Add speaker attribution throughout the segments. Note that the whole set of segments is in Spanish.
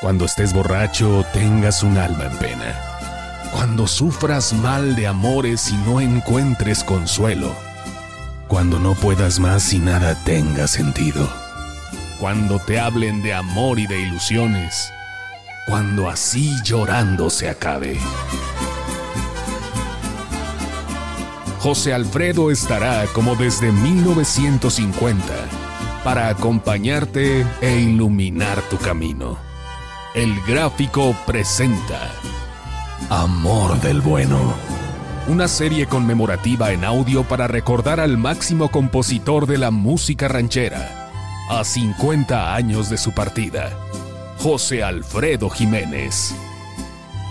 Speaker 1: Cuando estés borracho, tengas un alma en pena. Cuando sufras mal de amores y no encuentres consuelo. Cuando no puedas más y nada tenga sentido. Cuando te hablen de amor y de ilusiones. Cuando así llorando se acabe. José Alfredo estará como desde 1950 para acompañarte e iluminar tu camino. El gráfico presenta Amor del Bueno. Una serie conmemorativa en audio para recordar al máximo compositor de la música ranchera, a 50 años de su partida, José Alfredo Jiménez.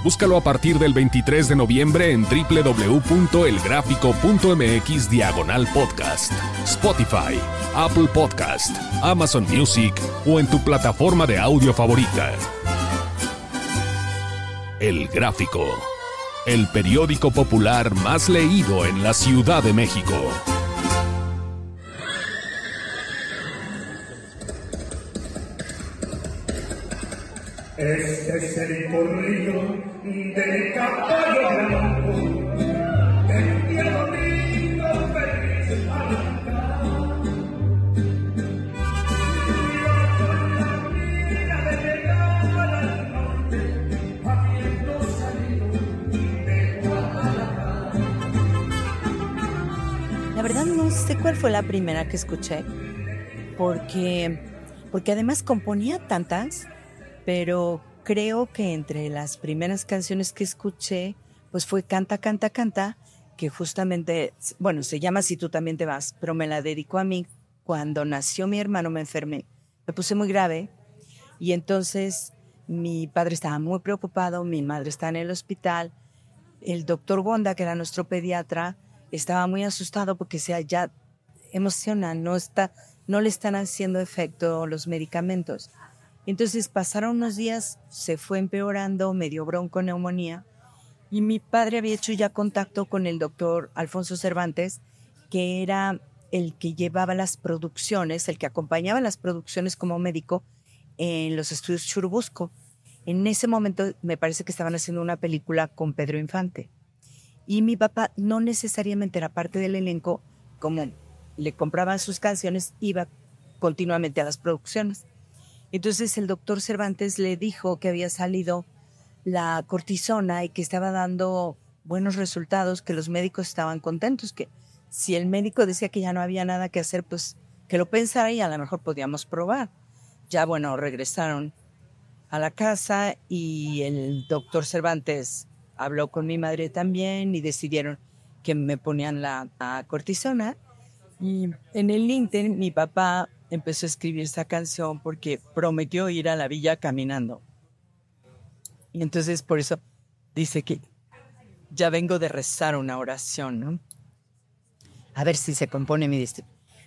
Speaker 1: Búscalo a partir del 23 de noviembre en www.elgráfico.mx diagonal podcast, Spotify, Apple Podcast, Amazon Music o en tu plataforma de audio favorita. El Gráfico, el periódico popular más leído en la Ciudad de México.
Speaker 2: Este es el corrido del caballo
Speaker 3: cuál fue la primera que escuché, porque, porque además componía tantas, pero creo que entre las primeras canciones que escuché, pues fue Canta, Canta, Canta, que justamente, bueno, se llama Si tú también te vas, pero me la dedicó a mí. Cuando nació mi hermano, me enfermé, me puse muy grave y entonces mi padre estaba muy preocupado, mi madre está en el hospital, el doctor Gonda, que era nuestro pediatra, estaba muy asustado porque se ya emociona, no está, no le están haciendo efecto los medicamentos. Entonces pasaron unos días, se fue empeorando, me dio bronconeumonía y mi padre había hecho ya contacto con el doctor Alfonso Cervantes, que era el que llevaba las producciones, el que acompañaba las producciones como médico en los estudios Churubusco. En ese momento me parece que estaban haciendo una película con Pedro Infante. Y mi papá no necesariamente era parte del elenco, como le compraban sus canciones, iba continuamente a las producciones. Entonces el doctor Cervantes le dijo que había salido la cortisona y que estaba dando buenos resultados, que los médicos estaban contentos, que si el médico decía que ya no había nada que hacer, pues que lo pensara y a lo mejor podíamos probar. Ya bueno, regresaron a la casa y el doctor Cervantes habló con mi madre también y decidieron que me ponían la, la cortisona. Y en el Inter mi papá empezó a escribir esa canción porque prometió ir a la villa caminando. Y entonces por eso dice que ya vengo de rezar una oración, ¿no? A ver si se compone mi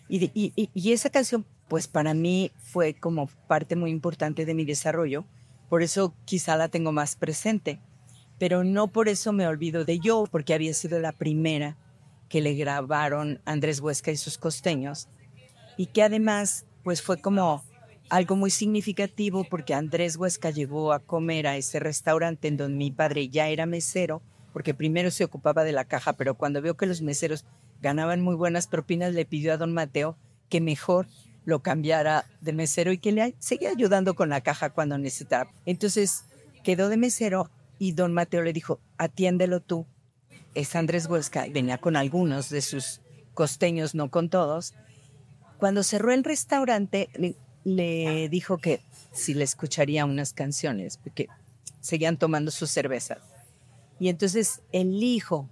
Speaker 3: y, y esa canción, pues para mí fue como parte muy importante de mi desarrollo, por eso quizá la tengo más presente, pero no por eso me olvido de yo, porque había sido la primera que le grabaron Andrés Huesca y sus costeños, y que además pues fue como algo muy significativo porque Andrés Huesca llegó a comer a ese restaurante en donde mi padre ya era mesero, porque primero se ocupaba de la caja, pero cuando vio que los meseros ganaban muy buenas propinas, le pidió a don Mateo que mejor lo cambiara de mesero y que le seguía ayudando con la caja cuando necesitaba. Entonces quedó de mesero y don Mateo le dijo, atiéndelo tú. Es Andrés Huesca venía con algunos de sus costeños, no con todos. Cuando cerró el restaurante, le, le dijo que si le escucharía unas canciones, porque seguían tomando sus cervezas. Y entonces el hijo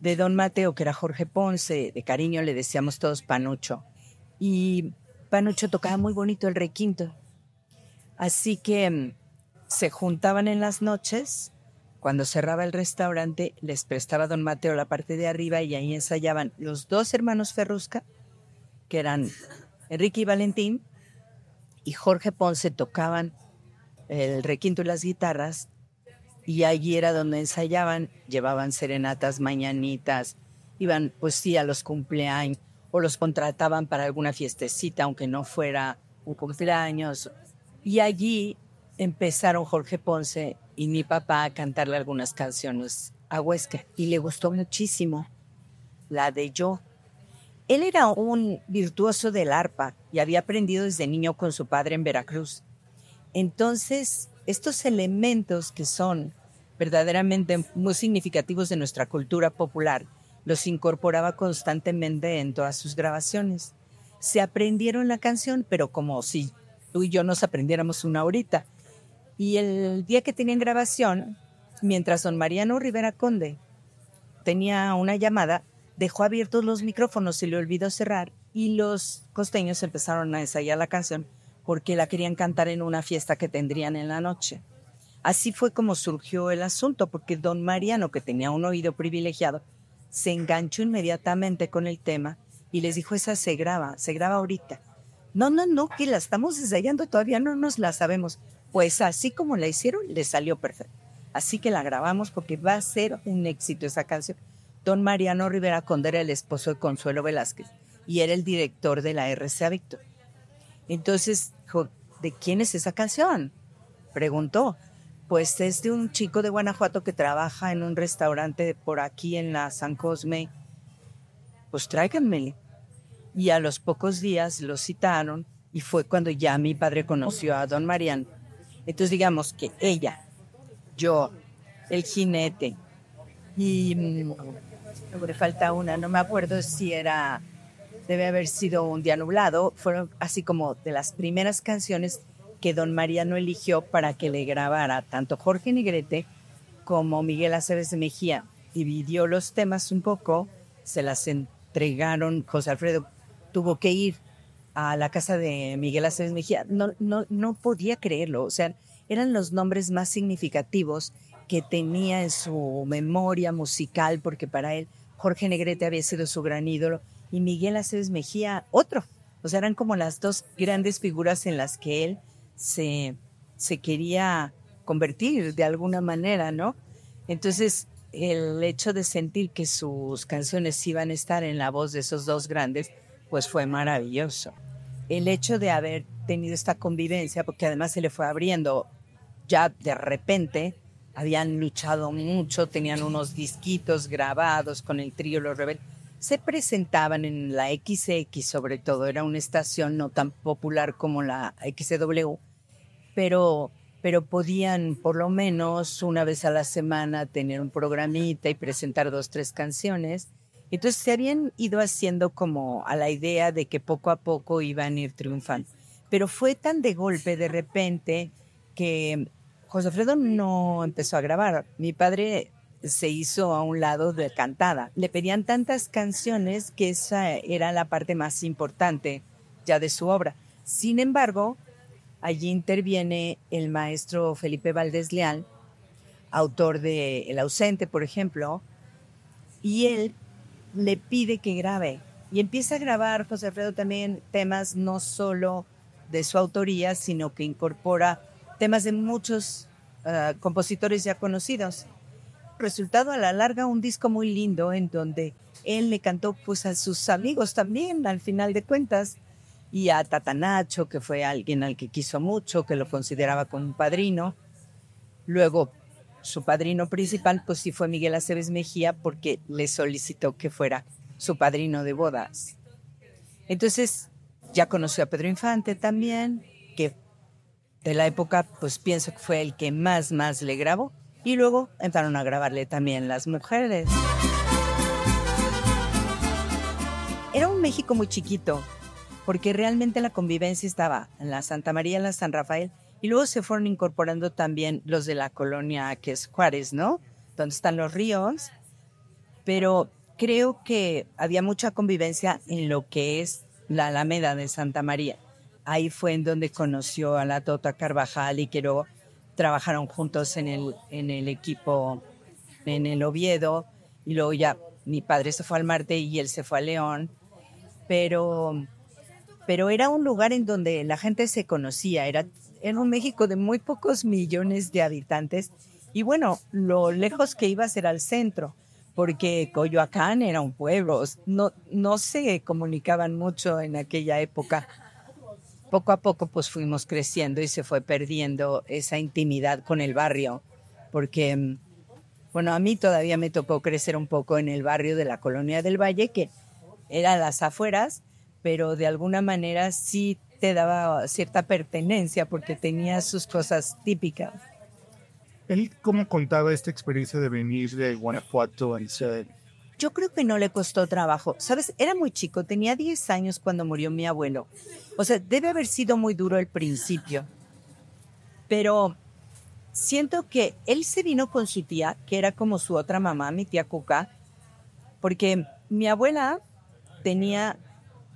Speaker 3: de don Mateo, que era Jorge Ponce, de cariño le decíamos todos Panucho, y Panucho tocaba muy bonito el requinto. Así que mm, se juntaban en las noches. Cuando cerraba el restaurante, les prestaba don Mateo la parte de arriba y ahí ensayaban los dos hermanos Ferrusca, que eran Enrique y Valentín, y Jorge Ponce tocaban el requinto y las guitarras, y allí era donde ensayaban, llevaban serenatas, mañanitas, iban pues sí a los cumpleaños, o los contrataban para alguna fiestecita, aunque no fuera un cumpleaños. Y allí empezaron Jorge Ponce y mi papá a cantarle algunas canciones a Huesca y le gustó muchísimo la de Yo. Él era un virtuoso del arpa y había aprendido desde niño con su padre en Veracruz. Entonces, estos elementos que son verdaderamente muy significativos de nuestra cultura popular, los incorporaba constantemente en todas sus grabaciones. Se aprendieron la canción, pero como si tú y yo nos aprendiéramos una horita. Y el día que tenían grabación, mientras don Mariano Rivera Conde tenía una llamada, dejó abiertos los micrófonos, y le olvidó cerrar y los costeños empezaron a ensayar la canción porque la querían cantar en una fiesta que tendrían en la noche. Así fue como surgió el asunto, porque don Mariano, que tenía un oído privilegiado, se enganchó inmediatamente con el tema y les dijo, esa se graba, se graba ahorita. No, no, no, que la estamos ensayando, todavía no nos la sabemos. Pues así como la hicieron, le salió perfecto. Así que la grabamos porque va a ser un éxito esa canción. Don Mariano Rivera Conde era el esposo de Consuelo Velázquez y era el director de la RCA Víctor. Entonces, ¿de quién es esa canción? Preguntó. Pues es de un chico de Guanajuato que trabaja en un restaurante por aquí en la San Cosme. Pues tráiganme. Y a los pocos días lo citaron y fue cuando ya mi padre conoció a don Mariano. Entonces digamos que ella, yo, el jinete y mm, me falta una, no me acuerdo si era, debe haber sido un día nublado, fueron así como de las primeras canciones que don Mariano eligió para que le grabara tanto Jorge Negrete como Miguel Aceves de Mejía. Dividió los temas un poco, se las entregaron, José Alfredo tuvo que ir a la casa de Miguel Aceves Mejía. No, no, no podía creerlo, o sea, eran los nombres más significativos que tenía en su memoria musical, porque para él Jorge Negrete había sido su gran ídolo y Miguel Aceves Mejía otro. O sea, eran como las dos grandes figuras en las que él se, se quería convertir de alguna manera, ¿no? Entonces, el hecho de sentir que sus canciones iban a estar en la voz de esos dos grandes, pues fue maravilloso. El hecho de haber tenido esta convivencia, porque además se le fue abriendo ya de repente, habían luchado mucho, tenían unos disquitos grabados con el trío Los Rebeldes, se presentaban en la XX sobre todo, era una estación no tan popular como la XW, pero, pero podían por lo menos una vez a la semana tener un programita y presentar dos, tres canciones. Entonces se habían ido haciendo como a la idea de que poco a poco iban a ir triunfando. Pero fue tan de golpe de repente que José Alfredo no empezó a grabar. Mi padre se hizo a un lado de cantada. Le pedían tantas canciones que esa era la parte más importante ya de su obra. Sin embargo, Allí interviene el maestro Felipe Valdés Leal, autor de El ausente, por ejemplo, y él le pide que grabe. Y empieza a grabar José Alfredo también temas no solo de su autoría, sino que incorpora temas de muchos ah, compositores ya conocidos. Resultado a la larga un disco muy lindo en donde él le cantó pues a sus amigos también al final de cuentas y a Tatanacho, que fue alguien al que quiso mucho, que lo consideraba como un padrino. Luego, su padrino principal, pues sí fue Miguel Aceves Mejía, porque le solicitó que fuera su padrino de bodas. Entonces, ya conoció a Pedro Infante también, que de la época, pues pienso que fue el que más, más le grabó. Y luego empezaron a grabarle también las mujeres. Era un México muy chiquito, porque realmente la convivencia estaba en la Santa María, en la San Rafael, y luego se fueron incorporando también los de la colonia que Juárez, ¿no? Donde están los ríos, pero creo que había mucha convivencia en lo que es la Alameda de Santa María. Ahí fue en donde conoció a la Tota Carvajal y que luego trabajaron juntos en el, en el equipo en el Oviedo y luego ya mi padre se fue al Marte y él se fue a León, pero, pero era un lugar en donde la gente se conocía, era, era un México de muy pocos millones de habitantes y bueno, lo lejos que iba a ser al centro, porque Coyoacán era un pueblo, no, no se comunicaban mucho en aquella época. Poco a poco pues fuimos creciendo y se fue perdiendo esa intimidad con el barrio, porque mm, bueno, a mí todavía me tocó crecer un poco en el barrio de la Colonia del Valle, que era las afueras, pero de alguna manera sí te daba cierta pertenencia porque tenía sus cosas típicas.
Speaker 4: ¿Él cómo contaba esta experiencia de venir de Guanajuato a Israel?
Speaker 3: Yo creo que no le costó trabajo. Sabes, era muy chico, tenía 10 años cuando murió mi abuelo. O sea, debe haber sido muy duro el principio. Pero siento que él se vino con su tía, que era como su otra mamá, mi tía Cuca, porque mi abuela tenía,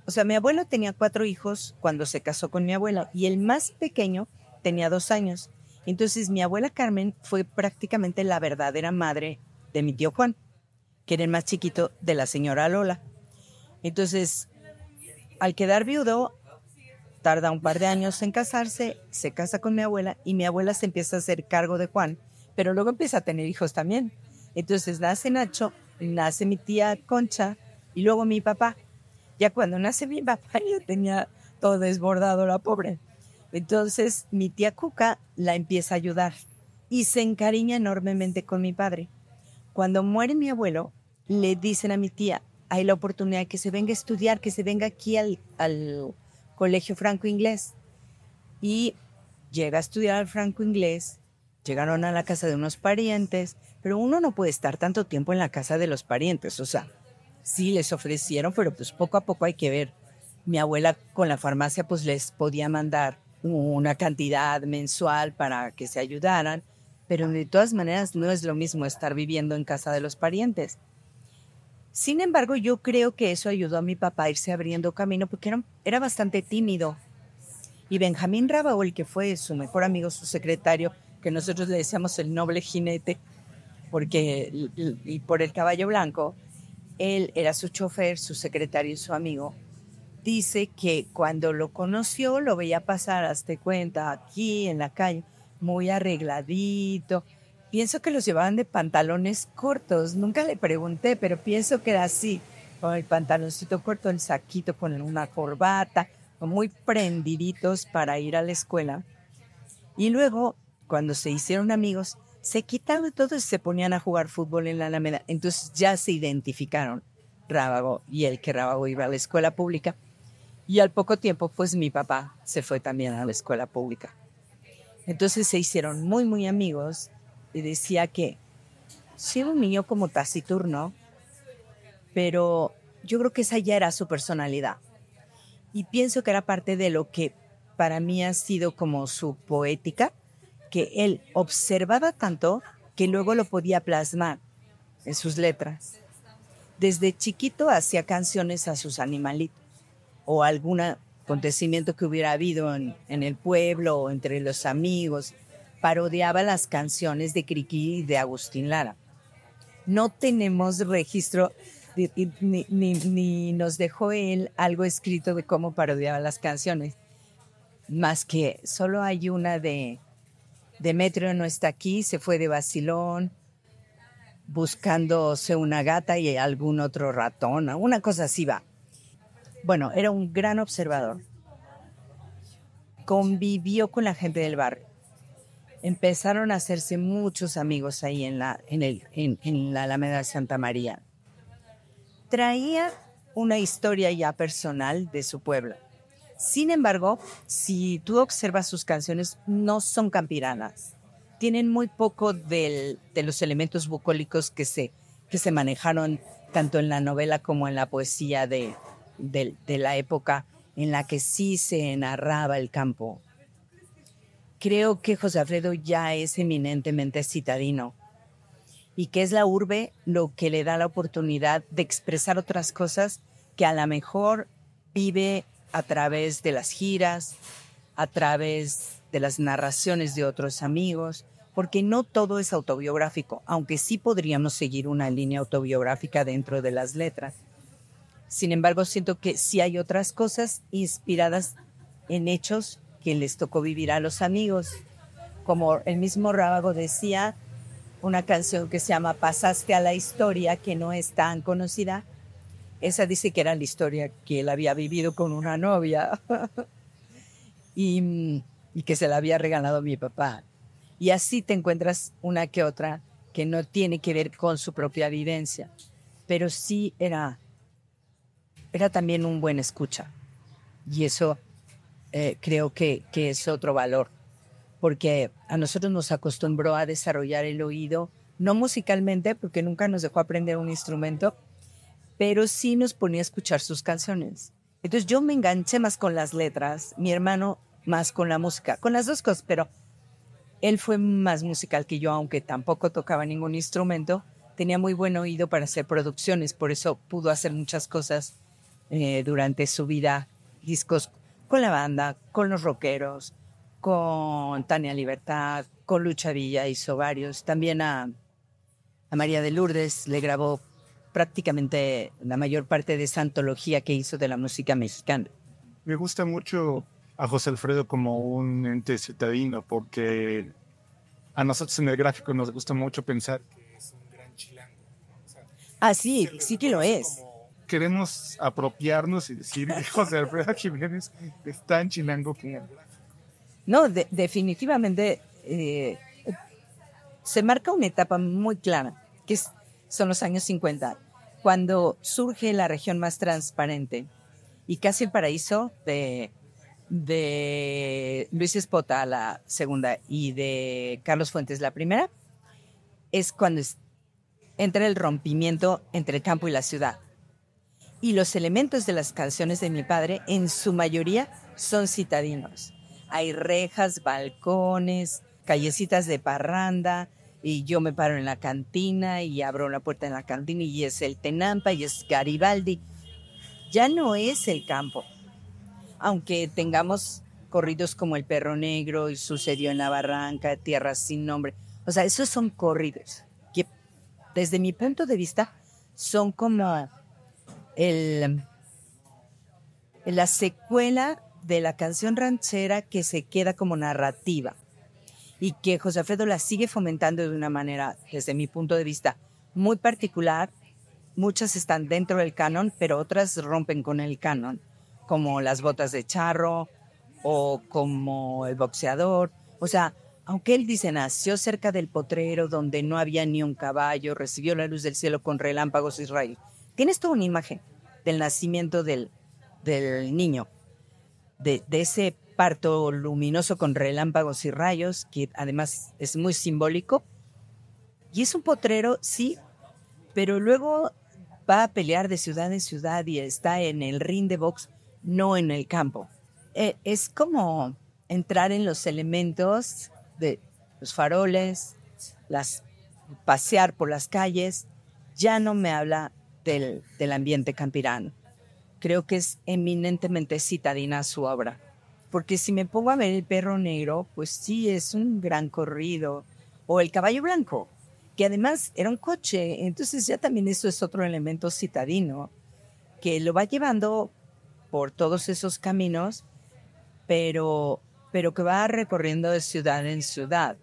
Speaker 3: o sea, mi abuelo tenía cuatro hijos cuando se casó con mi abuela y el más pequeño tenía dos años. Entonces mi abuela Carmen fue prácticamente la verdadera madre de mi tío Juan, que era el más chiquito de la señora Lola. Entonces, al quedar viudo, tarda un par de años en casarse, se casa con mi abuela y mi abuela se empieza a hacer cargo de Juan, pero luego empieza a tener hijos también. Entonces nace Nacho, nace mi tía Concha y luego mi papá. Ya cuando nace mi papá ya tenía todo desbordado la pobre. Entonces mi tía Cuca la empieza a ayudar y se encariña enormemente con mi padre. Cuando muere mi abuelo, le dicen a mi tía, hay la oportunidad que se venga a estudiar, que se venga aquí al, al colegio franco-inglés. Y llega a estudiar al franco-inglés, llegaron a la casa de unos parientes, pero uno no puede estar tanto tiempo en la casa de los parientes, o sea, sí les ofrecieron, pero pues poco a poco hay que ver. Mi abuela con la farmacia pues les podía mandar una cantidad mensual para que se ayudaran, pero de todas maneras no es lo mismo estar viviendo en casa de los parientes. Sin embargo, yo creo que eso ayudó a mi papá a irse abriendo camino porque era, bastante tímido. Y Benjamín el que fue su mejor amigo, su secretario, que nosotros le decíamos el noble jinete, porque y por el caballo blanco, él era su chofer, su secretario y su amigo. Dice que cuando lo conoció, lo veía pasar, hazte cuenta, aquí en la calle, muy arregladito, Pienso que los llevaban de pantalones cortos. Nunca le pregunté, pero pienso que era así. Con el pantaloncito corto, el saquito con una corbata, muy prendiditos para ir a la escuela. Y luego, cuando se hicieron amigos, se quitaron todo y se ponían a jugar fútbol en la Alameda. Entonces ya se identificaron Rábago y el que Rábago iba a la escuela pública. Y al poco tiempo, pues mi papá se fue también a la escuela pública. Entonces se hicieron muy, muy amigos y decía que sí un niño como taciturno, pero yo creo que esa ya era su personalidad. Y pienso que era parte de lo que para mí ha sido como su poética, que él observaba tanto que luego lo podía plasmar en sus letras. Desde chiquito hacía canciones a sus animalitos o algún acontecimiento que hubiera habido en, el pueblo o entre los amigos parodiaba las canciones de Criqui y de Agustín Lara. No tenemos registro ni, nos dejó él algo escrito de cómo parodiaba las canciones, más que solo hay una de Demetrio no está aquí, se fue de Basilón buscándose una gata y algún otro ratón, una cosa así va. Bueno, era un gran observador. Convivió con la gente del barrio empezaron a hacerse muchos amigos ahí en la, en el, en, la Alameda de Santa María. Traía una historia ya personal de su pueblo. Sin embargo, si tú observas sus canciones, no son campiranas. Tienen muy poco de los elementos bucólicos que se, que se manejaron tanto en la novela como en la poesía de, de la época en la que sí se narraba el campo creo que José Alfredo ya es eminentemente citadino y que es la urbe lo que le da la oportunidad de expresar otras cosas que a lo mejor vive a través de las giras, a través de las narraciones de otros amigos, porque no todo es autobiográfico, aunque sí podríamos seguir una línea autobiográfica dentro de las letras. Sin embargo, siento que sí hay otras cosas inspiradas en hechos que les tocó vivir a los amigos. Como el mismo Rábago decía, una canción que se llama Pasaste a la historia, que no es tan conocida. Esa dice que era la historia que él había vivido con una novia y, y que se la había regalado mi papá. Y así te encuentras una que otra que no tiene que ver con su propia vivencia, pero sí era era también un buen escucha. Y eso eh, creo que, que es otro valor, porque a nosotros nos acostumbró a desarrollar el oído, no musicalmente, porque nunca nos dejó aprender un instrumento, pero sí nos ponía a escuchar sus canciones. Entonces yo me enganché más con las letras, mi hermano más con la música, con las dos cosas, pero él fue más musical que yo, aunque tampoco tocaba ningún instrumento, tenía muy buen oído para hacer producciones, por eso pudo hacer muchas cosas eh, durante su vida discos con la banda, con los rockeros, con Tania Libertad, con Lucha Villa, hizo varios. También a, a María de Lourdes le grabó prácticamente la mayor parte de esa antología que hizo de la música mexicana.
Speaker 4: Me gusta mucho a José Alfredo como un ente citadino porque a nosotros en el gráfico nos gusta mucho pensar que es un gran chilango.
Speaker 3: Ah, sí, sí que lo es
Speaker 4: queremos apropiarnos y decir José Alfredo Jiménez es tan chilango que...
Speaker 3: No, de, definitivamente eh, se marca una etapa muy clara, que es, son los años 50, cuando surge la región más transparente y casi el paraíso de, Luis Espota, la segunda, y de Carlos Fuentes, la primera, es cuando entra el rompimiento entre el campo y la ciudad y los elementos de las canciones de mi padre en su mayoría son citadinos. Hay rejas, balcones, callecitas de parranda y yo me paro en la cantina y abro la puerta en la cantina y es el Tenampa y es Garibaldi. Ya no es el campo. Aunque tengamos corridos como El Perro Negro y Sucedió en la Barranca, Tierras sin Nombre. O sea, esos son corridos que desde mi punto de vista son como el, la secuela de la canción ranchera que se queda como narrativa y que José Alfredo la sigue fomentando de una manera, desde mi punto de vista, muy particular. Muchas están dentro del canon, pero otras rompen con el canon, como las botas de charro o como el boxeador. O sea, aunque él dice nació cerca del potrero donde no había ni un caballo, recibió la luz del cielo con relámpagos Israel. Tienes toda una imagen del nacimiento del, del niño, de, de ese parto luminoso con relámpagos y rayos, que además es muy simbólico. Y es un potrero, sí, pero luego va a pelear de ciudad en ciudad y está en el ring de box, no en el campo. Eh, es como entrar en los elementos de los faroles, las, pasear por las calles. Ya no me habla del, del ambiente campirano. Creo que es eminentemente citadina su obra. Porque si me pongo a ver el perro negro, pues sí, es un gran corrido. O el caballo blanco, que además era un coche. Entonces ya también eso es otro elemento citadino, que lo va llevando por todos esos caminos, pero, pero que va recorriendo de ciudad en ciudad.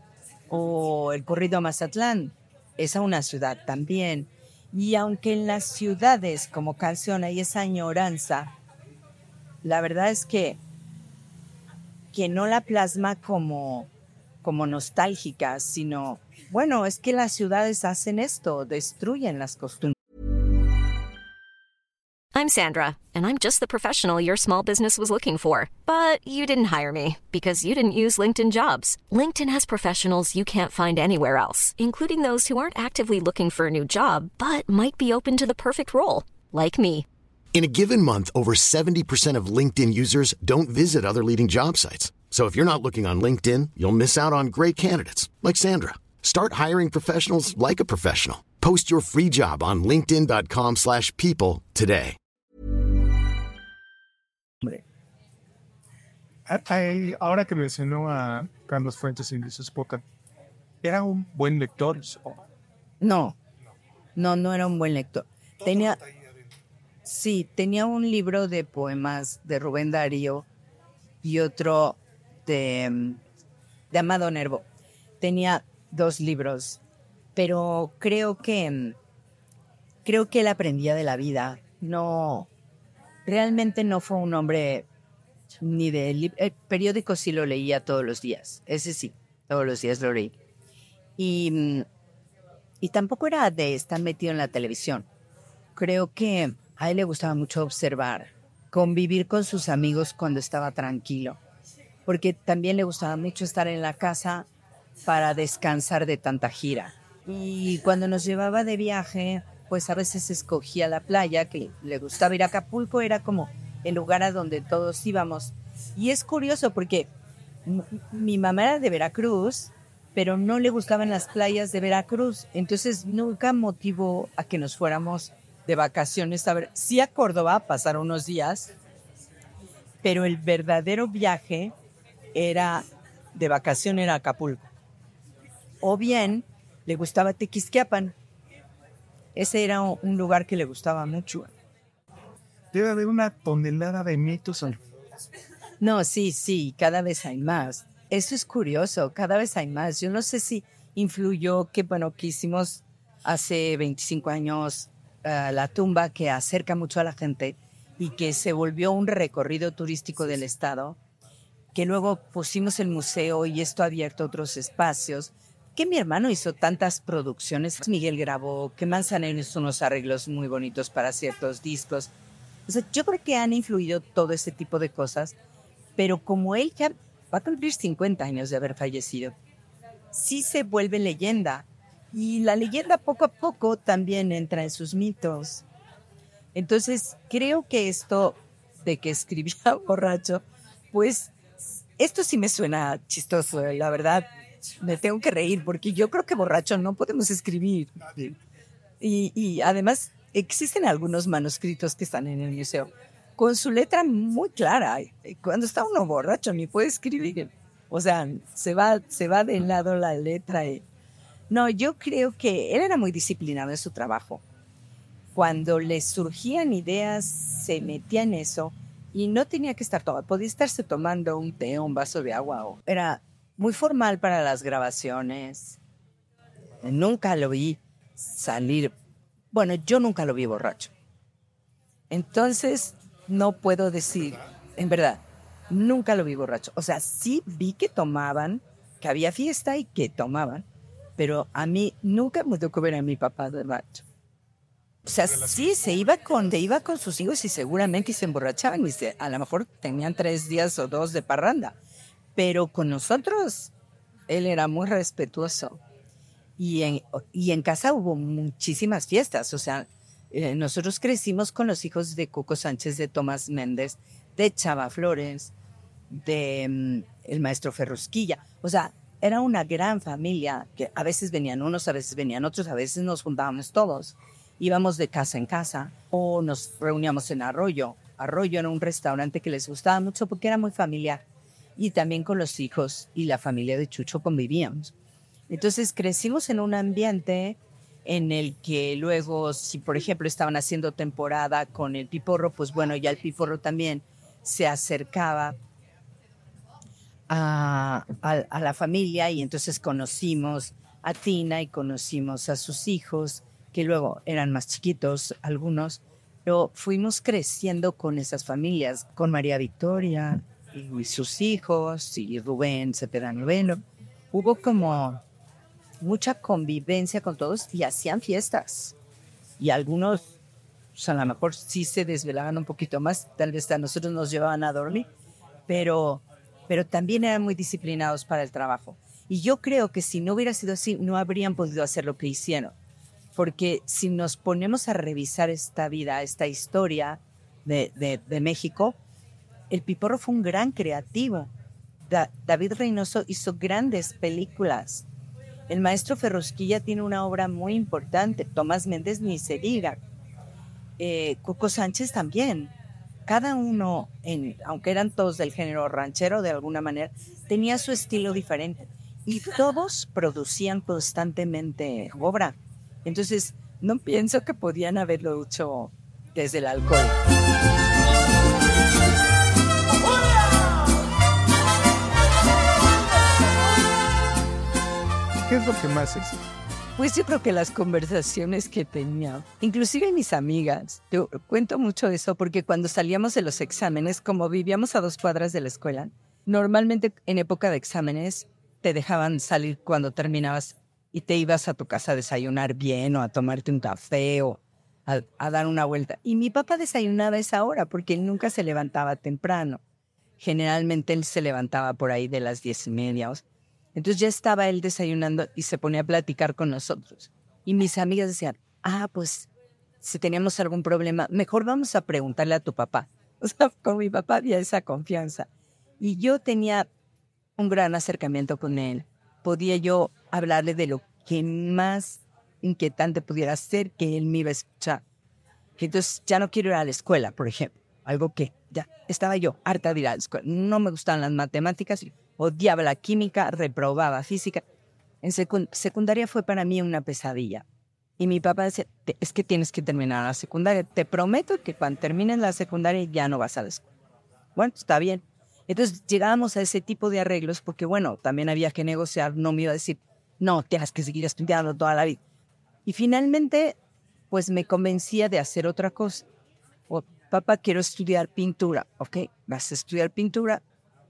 Speaker 3: O el corrido a Mazatlán, es a una ciudad también. Y aunque en las ciudades como canción hay esa añoranza, la verdad es que, que no la plasma como, como nostálgica, sino, bueno, es que las ciudades hacen esto, destruyen las costumbres.
Speaker 5: I'm Sandra, and I'm just the professional your small business was looking for. But you didn't hire me because you didn't use LinkedIn jobs. LinkedIn has professionals you can't find anywhere else, including those who aren't actively looking for a new job but might be open to the perfect role, like me.
Speaker 6: In a given month, over 70% of LinkedIn users don't visit other leading job sites. So if you're not looking on LinkedIn, you'll miss out on great candidates like Sandra. Start hiring professionals like a professional. Post your free job on linkedin.com/people slash people today.
Speaker 3: Hombre,
Speaker 4: Ah, Ahora que mencionó a Carlos Fuentes y Luis Espoca, ¿era un buen lector?
Speaker 3: No, no, no era un buen lector. Tenía, sí, tenía un libro de poemas de Rubén Darío y otro de, de Amado Nervo. Tenía dos libros, pero creo que creo que él aprendía de la vida. No, realmente no fue un hombre ni de el periódico sí lo leía todos los días. Ese sí, todos los días lo leí. Y y tampoco era de estar metido en la televisión. Creo que a él le gustaba mucho observar, convivir con sus amigos cuando estaba tranquilo, porque también le gustaba mucho estar en la casa para descansar de tanta gira. Y cuando nos llevaba de viaje, pues a veces escogía la playa, que le gustaba ir a Acapulco, era como el lugar a donde todos íbamos. Y es curioso porque mi mamá era de Veracruz, pero no le gustaban las playas de Veracruz. Entonces nunca motivó a que nos fuéramos de vacaciones a ver, sí a Córdoba a pasar unos días, pero el verdadero viaje era de vacación era Acapulco. O bien le gustaba Tequisquiapan. Ese era un lugar que le gustaba mucho.
Speaker 4: Debe haber una tonelada de mitos.
Speaker 3: No, sí, sí, cada vez hay más. Eso es curioso, cada vez hay más. Yo no sé si influyó que, bueno, que hicimos hace 25 años eh, la tumba que acerca mucho a la gente y que se volvió un recorrido turístico del Estado, que luego pusimos el museo y esto ha abierto otros espacios, que mi hermano hizo tantas producciones, Miguel grabó, que Manzanero hizo unos arreglos muy bonitos para ciertos discos. O sea, yo creo que han influido todo ese tipo de cosas, pero como él ya va a cumplir 50 años de haber fallecido, sí se vuelve leyenda. Y la leyenda poco a poco también entra en sus mitos. Entonces, creo que esto de que escribía borracho, pues esto sí me suena chistoso, eh, la verdad. Me tengo que reír porque yo creo que borracho no podemos escribir. Y, y además existen algunos manuscritos que están en el museo con su letra muy clara. Cuando está uno borracho ni puede escribir. O sea, se va, se va de lado la letra. y- No, yo creo que él era muy disciplinado en su trabajo. Cuando le surgían ideas, se metía en eso y no tenía que estar todo. Podía estarse tomando un té un vaso de agua. O... Era muy formal para las grabaciones. Nunca lo vi salir. Bueno, yo nunca lo vi borracho. Entonces, no puedo decir, en verdad, nunca lo vi borracho. O sea, sí vi que tomaban, que había fiesta y que tomaban, pero a mí nunca me tocó ver a mi papá borracho. O sea, sí, se iba con, se iba con sus hijos y seguramente se emborrachaban y se- a lo mejor tenían tres días o dos de parranda, pero con nosotros él era muy respetuoso. Y en, y en casa hubo muchísimas fiestas, o sea, eh, nosotros crecimos con los hijos de Coco Sánchez, de Tomás Méndez, de Chava Flores, de mm, el maestro Ferrusquilla. O sea, era una gran familia que a veces venían unos, a veces venían otros, a veces nos juntábamos todos. Íbamos de casa en casa o nos reuníamos en Arroyo. Arroyo era un restaurante que les gustaba mucho porque era muy familiar. Y también con los hijos y la familia de Chucho convivíamos. Entonces crecimos en un ambiente en el que luego, si por ejemplo estaban haciendo temporada con el piporro, pues bueno, ya el piporro también se acercaba a, la familia y entonces conocimos a Tina y conocimos a sus hijos, que luego eran más chiquitos algunos, pero fuimos creciendo con esas familias, con María Victoria y sus hijos y Rubén Cepeda Noveno. Hubo como mucha convivencia con todos y hacían fiestas. Y algunos, pues, a lo mejor sí se desvelaban un poquito más, tal vez a nosotros nos llevaban a dormir, pero, pero también eran muy disciplinados para el trabajo. Y yo creo que si no hubiera sido así, no habrían podido hacer lo que hicieron. Porque si nos ponemos a revisar esta vida, esta historia de, de- México, el Piporro fue un gran creativo. Da- David Reynoso hizo grandes películas. El maestro Ferrosquilla tiene una obra muy importante. Tomás Méndez ni se diga. Eh, Coco Sánchez también. Cada uno, aunque eran todos del género ranchero de alguna manera, tenía su estilo diferente y todos producían constantemente obra. Entonces, no pienso que podían haberlo hecho desde el alcohol.
Speaker 4: ¿Qué es lo que más es?
Speaker 3: Pues yo creo que las conversaciones que tenía, inclusive mis amigas, yo cuento mucho eso porque cuando salíamos de los exámenes, como vivíamos a dos cuadras de la escuela, normalmente en época de exámenes te dejaban salir cuando terminabas y te ibas a tu casa a desayunar bien o a tomarte un café o a, dar una vuelta. Y mi papá desayunaba a esa hora porque él nunca se levantaba temprano. Generalmente él se levantaba por ahí de las diez y media. o sea, entonces ya estaba él desayunando y se ponía a platicar con nosotros. Y mis amigas decían, ah, pues si teníamos algún problema, mejor vamos a preguntarle a tu papá. O sea, con mi papá había esa confianza. Y yo tenía un gran acercamiento con él. Podía yo hablarle de lo que más inquietante pudiera ser que él me iba a escuchar. Entonces ya no quiero ir a la escuela, por ejemplo. Algo que ya estaba yo harta de ir a la escuela. No me gustaban las matemáticas, odiaba la química, reprobaba física. En secund- secundaria fue para mí una pesadilla. Y mi papá decía, "Te- es que tienes que terminar la secundaria. Te prometo que cuando termines la secundaria ya no vas a la escuela. Bueno, está bien. Entonces llegábamos a ese tipo de arreglos porque, bueno, también había que negociar. No me iba a decir, no, tienes que seguir estudiando toda la vida. Y finalmente, pues me convencía de hacer otra cosa. O, papá, quiero estudiar pintura. Ok, vas a estudiar pintura.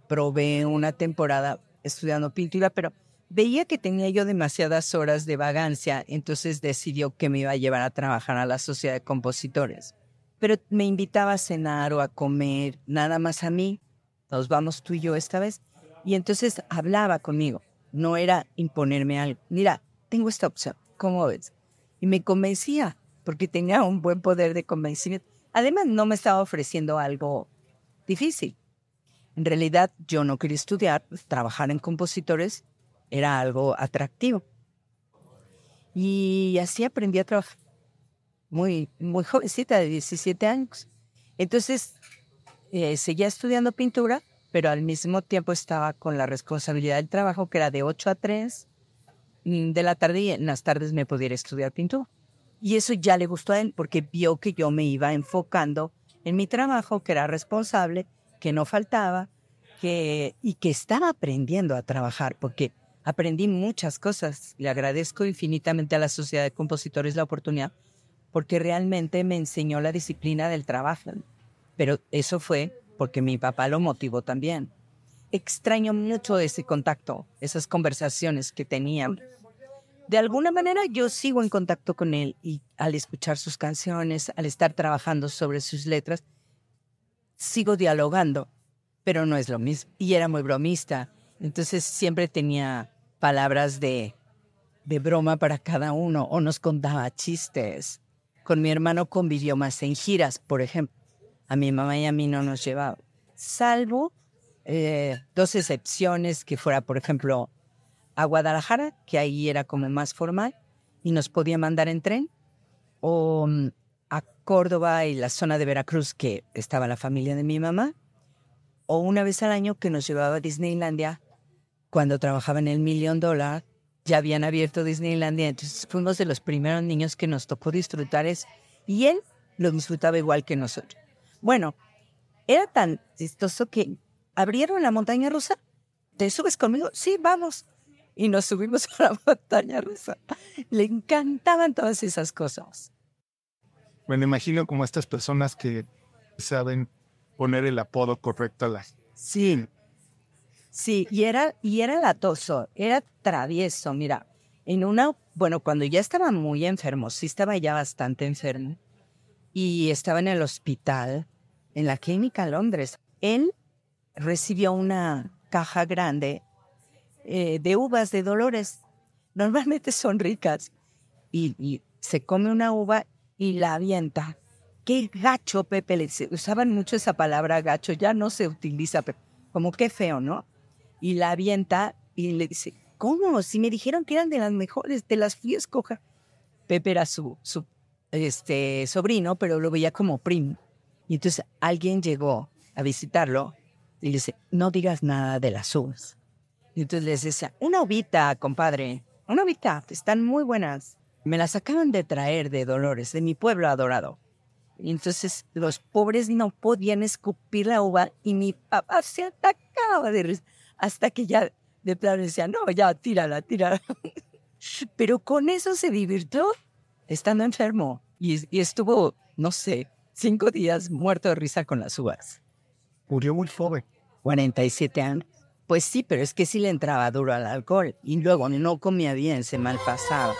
Speaker 3: Probé una temporada estudiando pintura, pero veía que tenía yo demasiadas horas de vagancia, entonces decidió que me iba a llevar a trabajar a la sociedad de compositores. Pero me invitaba a cenar o a comer, nada más a mí. Nos vamos tú y yo esta vez. Y entonces hablaba conmigo. No era imponerme algo. Mira, tengo esta opción. ¿Cómo ves? Y me convencía, porque tenía un buen poder de convencimiento. Además, no me estaba ofreciendo algo difícil. En realidad, yo no quería estudiar, trabajar en compositores era algo atractivo. Y así aprendí a trabajar. Muy, muy jovencita, de 17 años. Entonces, eh, seguía estudiando pintura, pero al mismo tiempo estaba con la responsabilidad del trabajo, que era de 8 a 3 mm, de la tarde, y en las tardes me pudiera estudiar pintura. Y eso ya le gustó a él, porque vio que yo me iba enfocando en mi trabajo, que era responsable, que no faltaba, que, y que estaba aprendiendo a trabajar, porque aprendí muchas cosas. Le agradezco infinitamente a la Sociedad de Compositores la oportunidad, porque realmente me enseñó la disciplina del trabajo. Pero eso fue porque mi papá lo motivó también. Extraño mucho ese contacto, esas conversaciones que teníamos. De alguna manera yo sigo en contacto con él y al escuchar sus canciones, al estar trabajando sobre sus letras, sigo dialogando, pero no es lo mismo. Y era muy bromista, entonces siempre tenía palabras de, de broma para cada uno o nos contaba chistes. Con mi hermano convivió más en giras, por ejemplo. A mi mamá y a mí no nos llevaba. Salvo eh, dos excepciones, que fuera, por ejemplo, a Guadalajara, que ahí era como más formal, y nos podía mandar en tren, o mm, Córdoba y la zona de Veracruz, que estaba la familia de mi mamá, o una vez al año que nos llevaba a Disneylandia, cuando trabajaba en el Million Dollar, ya habían abierto Disneylandia, entonces fuimos de los primeros niños que nos tocó disfrutar eso, y él lo disfrutaba igual que nosotros. Bueno, era tan chistoso que abrieron la montaña rusa. ¿Te subes conmigo? Sí, vamos. Y nos subimos a la montaña rusa. Le encantaban todas esas cosas.
Speaker 4: Me imagino como estas personas que saben poner el apodo correcto a la
Speaker 3: Sí. Sí, y era, y era latoso, era travieso. Mira, en una, bueno, cuando ya estaba muy enfermo, sí estaba ya bastante enfermo, y estaba en el hospital, en la clínica Londres, él recibió una caja grande eh, de uvas de Dolores. Normalmente son ricas. Y se come una uva y la avienta. Qué gacho, Pepe. le dice- Usaban mucho esa palabra gacho, ya no se utiliza, pero como qué feo, ¿no? Y la avienta y le dice, ¿cómo? Si me dijeron que eran de las mejores, te las fui a escoger. Pepe era su, su este, sobrino, pero lo veía como primo. Y entonces alguien llegó a visitarlo y le dice, no digas nada de las uvas. Y entonces les decía, una uvita, compadre, una uvita, están muy buenas. Me las acaban de traer de Dolores, de mi pueblo adorado. Y entonces los pobres no podían escupir la uva y mi papá se atacaba de risa. Hasta que ya de plano decía, no, ya, tírala, tírala. Pero con eso se divirtió estando enfermo y, y estuvo, no sé, cinco días muerto de risa con las uvas.
Speaker 4: Murió muy joven.
Speaker 3: 47 años. Pues sí, pero es que sí le entraba duro al alcohol y luego no comía bien, se malpasaba.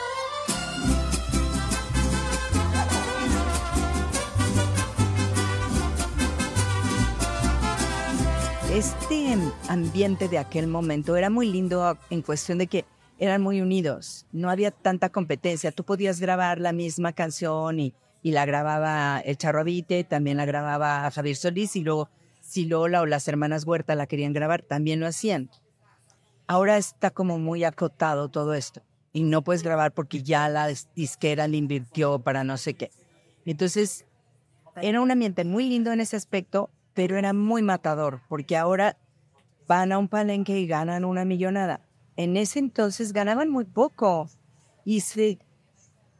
Speaker 3: Este ambiente de aquel momento era muy lindo en cuestión de que eran muy unidos, no había tanta competencia, tú podías grabar la misma canción y, y la grababa el Charroavite, también la grababa Javier Solís y luego si Lola o las hermanas Huerta la querían grabar, también lo hacían. Ahora está como muy acotado todo esto y no puedes grabar porque ya la disquera le invirtió para no sé qué. Entonces, era un ambiente muy lindo en ese aspecto, pero era muy matador porque ahora van a un palenque y ganan una millonada. En ese entonces ganaban muy poco y se,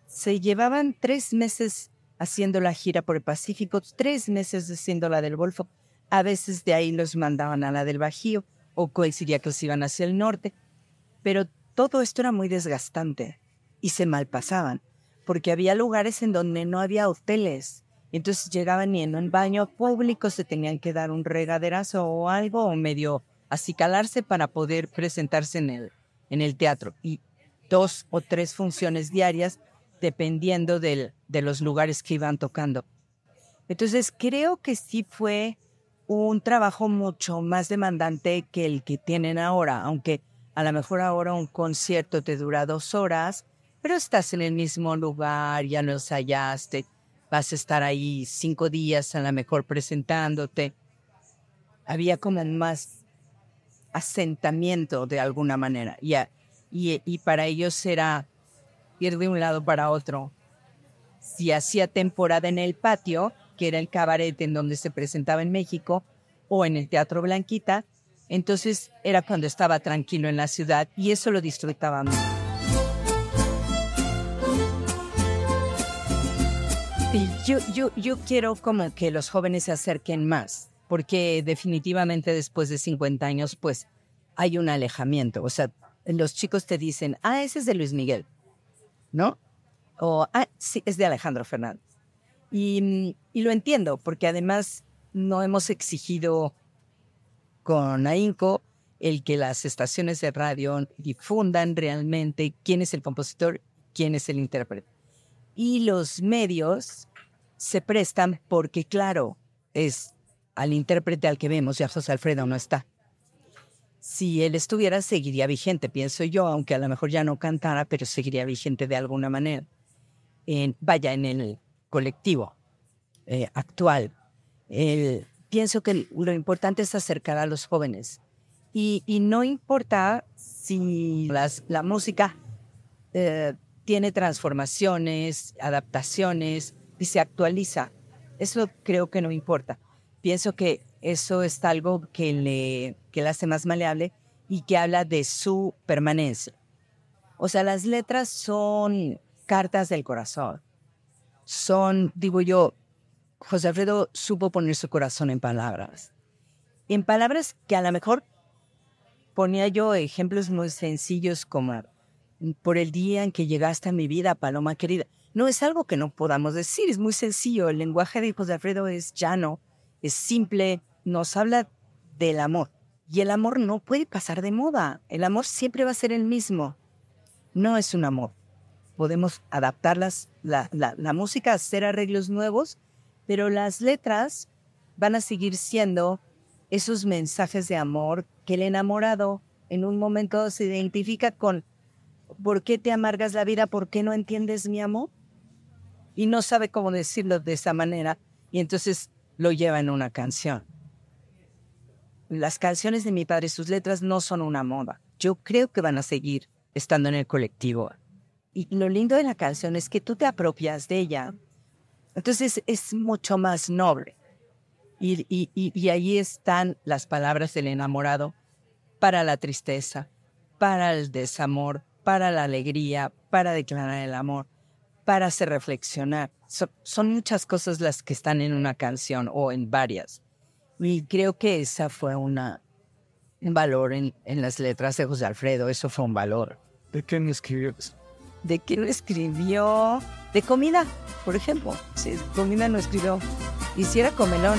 Speaker 3: se llevaban tres meses haciendo la gira por el Pacífico, tres meses haciendo la del Golfo. A veces de ahí los mandaban a la del Bajío o coincidía que los iban hacia el norte. Pero todo esto era muy desgastante y se malpasaban porque había lugares en donde no había hoteles. Entonces llegaban y en baño público se tenían que dar un regaderazo o algo o medio acicalarse para poder presentarse en el, en el teatro. Y dos o tres funciones diarias dependiendo del, de los lugares que iban tocando. Entonces creo que sí fue un trabajo mucho más demandante que el que tienen ahora, aunque a lo mejor ahora un concierto te dura dos horas, pero estás en el mismo lugar, ya no hallaste, vas a estar ahí cinco días a lo mejor presentándote. Había como más asentamiento de alguna manera. Y, y, y para ellos era ir de un lado para otro. Si hacía temporada en el patio, que era el cabaret en donde se presentaba en México, o en el Teatro Blanquita, entonces era cuando estaba tranquilo en la ciudad y eso lo disfrutábamos. Yo, yo, yo quiero como que los jóvenes se acerquen más, porque definitivamente después de 50 años, pues hay un alejamiento. O sea, los chicos te dicen, ah, ese es de Luis Miguel, ¿no? O, ah, sí, es de Alejandro Fernández. Y, y lo entiendo, porque además no hemos exigido con AINCO el que las estaciones de radio difundan realmente quién es el compositor, quién es el intérprete y los medios se prestan porque, claro, es al intérprete al que vemos, ya José Alfredo no está. Si él estuviera, seguiría vigente, pienso yo, aunque a lo mejor ya no cantara, pero seguiría vigente de alguna manera. En, vaya, en el colectivo eh, actual. pienso que lo importante es acercar a los jóvenes. Y, no importa si las, la música eh, tiene transformaciones, adaptaciones y se actualiza. Eso creo que no importa. Pienso que eso es algo que le, que hace más maleable y que habla de su permanencia. O sea, las letras son cartas del corazón. Son, digo yo, José Alfredo supo poner su corazón en palabras. En palabras que a lo mejor ponía yo ejemplos muy sencillos como por el día en que llegaste a mi vida, Paloma querida. No es algo que no podamos decir, es muy sencillo. El lenguaje de José Alfredo es llano, es simple, nos habla del amor. Y el amor no puede pasar de moda. El amor siempre va a ser el mismo. No es un amor. Podemos adaptar las, la, la, la música, hacer arreglos nuevos, pero las letras van a seguir siendo esos mensajes de amor que el enamorado en un momento se identifica con ¿por qué te amargas la vida? ¿Por qué no entiendes mi amor? Y no sabe cómo decirlo de esa manera y entonces lo lleva en una canción. Las canciones de mi padre, sus letras no son una moda. Yo creo que van a seguir estando en el colectivo. Y lo lindo de la canción es que tú te apropias de ella. Entonces es mucho más noble. Y, y, y, ahí están las palabras del enamorado para la tristeza, para el desamor, para la alegría, para declarar el amor, para hacer reflexionar. So- son muchas cosas las que están en una canción o en varias. Y creo que esa fue una, un valor en, en las letras de José Alfredo. Eso fue un valor.
Speaker 4: ¿De qué me escribió?
Speaker 3: ¿De qué no escribió? De comida, por ejemplo. Sí, comida no escribió. Hiciera comelón.